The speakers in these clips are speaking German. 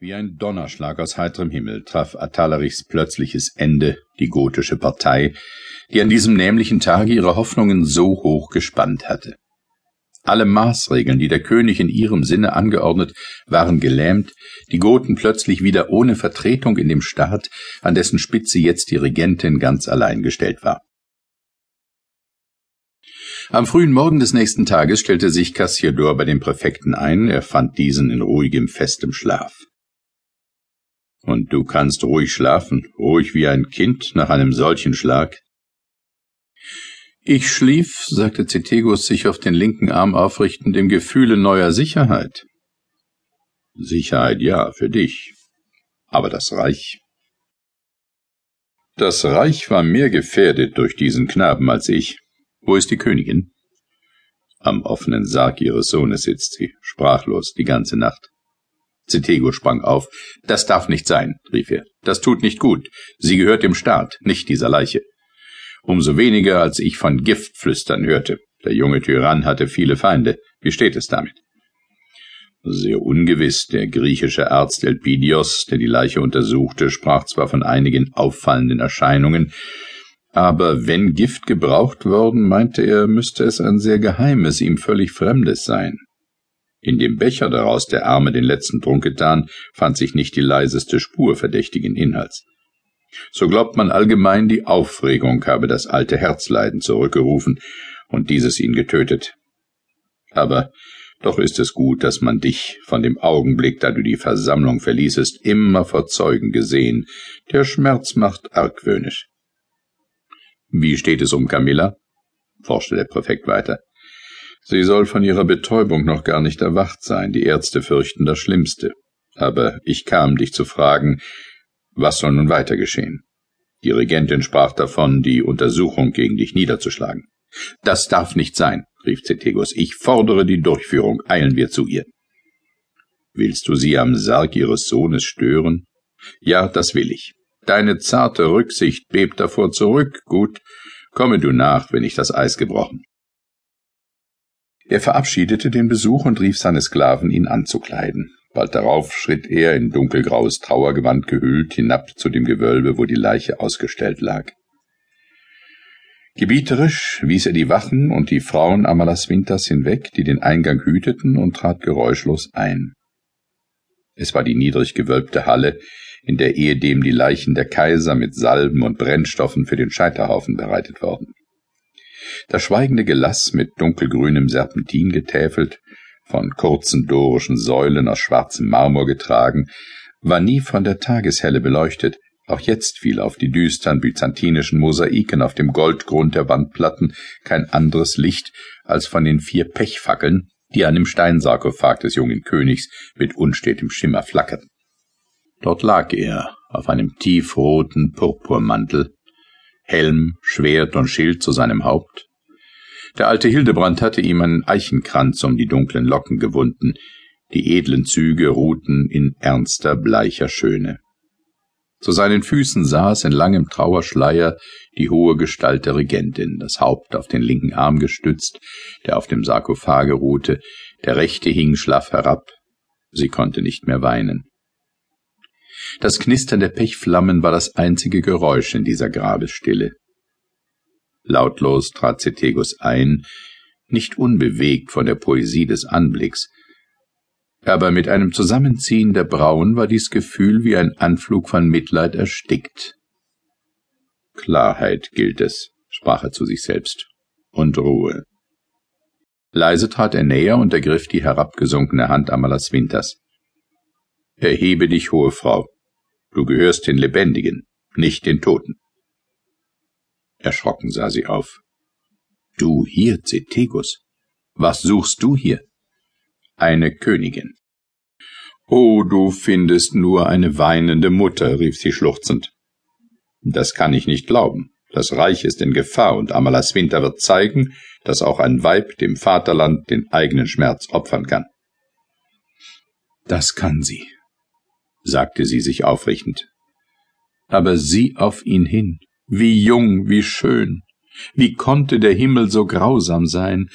Wie ein Donnerschlag aus heiterem Himmel traf Atalarichs plötzliches Ende die gotische Partei, die an diesem nämlichen Tage ihre Hoffnungen so hoch gespannt hatte. Alle Maßregeln, die der König in ihrem Sinne angeordnet, waren gelähmt, die Goten plötzlich wieder ohne Vertretung in dem Staat, an dessen Spitze jetzt die Regentin ganz allein gestellt war. Am frühen Morgen des nächsten Tages stellte sich Cassiodor bei dem Präfekten ein, er fand diesen in ruhigem, festem Schlaf. Und du kannst ruhig schlafen, ruhig wie ein Kind nach einem solchen Schlag. Ich schlief, sagte Cethegus sich auf den linken Arm aufrichtend, im Gefühle neuer Sicherheit. Sicherheit ja, für dich. Aber das Reich? Das Reich war mehr gefährdet durch diesen Knaben als ich. Wo ist die Königin? Am offenen Sarg ihres Sohnes sitzt sie, sprachlos die ganze Nacht. Cetego sprang auf. Das darf nicht sein, rief er. Das tut nicht gut. Sie gehört dem Staat, nicht dieser Leiche. Umso weniger, als ich von Giftflüstern hörte. Der junge Tyrann hatte viele Feinde. Wie steht es damit? Sehr ungewiss. Der griechische Arzt Elpidios, der die Leiche untersuchte, sprach zwar von einigen auffallenden Erscheinungen, aber wenn Gift gebraucht worden, meinte er, müsste es ein sehr geheimes, ihm völlig fremdes sein. In dem Becher, daraus der Arme den letzten Trunk getan, fand sich nicht die leiseste Spur verdächtigen Inhalts. So glaubt man allgemein, die Aufregung habe das alte Herzleiden zurückgerufen und dieses ihn getötet. Aber doch ist es gut, dass man dich von dem Augenblick, da du die Versammlung verließest, immer vor Zeugen gesehen. Der Schmerz macht argwöhnisch. Wie steht es um Camilla? forschte der Präfekt weiter. Sie soll von ihrer Betäubung noch gar nicht erwacht sein, die Ärzte fürchten das Schlimmste. Aber ich kam, dich zu fragen, was soll nun weiter geschehen? Die Regentin sprach davon, die Untersuchung gegen dich niederzuschlagen. Das darf nicht sein, rief Cethegus. Ich fordere die Durchführung, eilen wir zu ihr. Willst du sie am Sarg ihres Sohnes stören? Ja, das will ich. Deine zarte Rücksicht bebt davor zurück. Gut, komme du nach, wenn ich das Eis gebrochen. Er verabschiedete den Besuch und rief seine Sklaven, ihn anzukleiden. Bald darauf schritt er, in dunkelgraues Trauergewand gehüllt, hinab zu dem Gewölbe, wo die Leiche ausgestellt lag. Gebieterisch wies er die Wachen und die Frauen Amalas Winters hinweg, die den Eingang hüteten, und trat geräuschlos ein. Es war die niedrig gewölbte Halle, in der ehedem die Leichen der Kaiser mit Salben und Brennstoffen für den Scheiterhaufen bereitet worden. Das schweigende Gelass mit dunkelgrünem Serpentin getäfelt, von kurzen dorischen Säulen aus schwarzem Marmor getragen, war nie von der Tageshelle beleuchtet, auch jetzt fiel auf die düstern byzantinischen Mosaiken auf dem Goldgrund der Wandplatten kein anderes Licht als von den vier Pechfackeln, die an dem Steinsarkophag des jungen Königs mit unstetem Schimmer flackerten. Dort lag er auf einem tiefroten Purpurmantel, Helm, Schwert und Schild zu seinem Haupt. Der alte Hildebrand hatte ihm einen Eichenkranz um die dunklen Locken gewunden, die edlen Züge ruhten in ernster, bleicher Schöne. Zu seinen Füßen saß in langem Trauerschleier die hohe Gestalt der Regentin, das Haupt auf den linken Arm gestützt, der auf dem Sarkophage ruhte, der rechte hing schlaff herab, sie konnte nicht mehr weinen. Das Knistern der Pechflammen war das einzige Geräusch in dieser Grabesstille. Lautlos trat Cethegus ein, nicht unbewegt von der Poesie des Anblicks, aber mit einem Zusammenziehen der Brauen war dies Gefühl wie ein Anflug von Mitleid erstickt. Klarheit gilt es, sprach er zu sich selbst, und Ruhe. Leise trat er näher und ergriff die herabgesunkene Hand Amalas Winters. Erhebe dich, hohe Frau, Du gehörst den Lebendigen, nicht den Toten. Erschrocken sah sie auf. Du hier, Cethegus? Was suchst du hier? Eine Königin. Oh, du findest nur eine weinende Mutter, rief sie schluchzend. Das kann ich nicht glauben. Das Reich ist in Gefahr und Amalas Winter wird zeigen, dass auch ein Weib dem Vaterland den eigenen Schmerz opfern kann. Das kann sie, sagte sie sich aufrichtend. Aber sieh auf ihn hin, wie jung, wie schön, wie konnte der Himmel so grausam sein?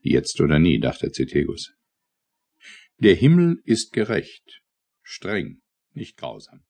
Jetzt oder nie, dachte Cethegus. Der Himmel ist gerecht, Streng, nicht grausam.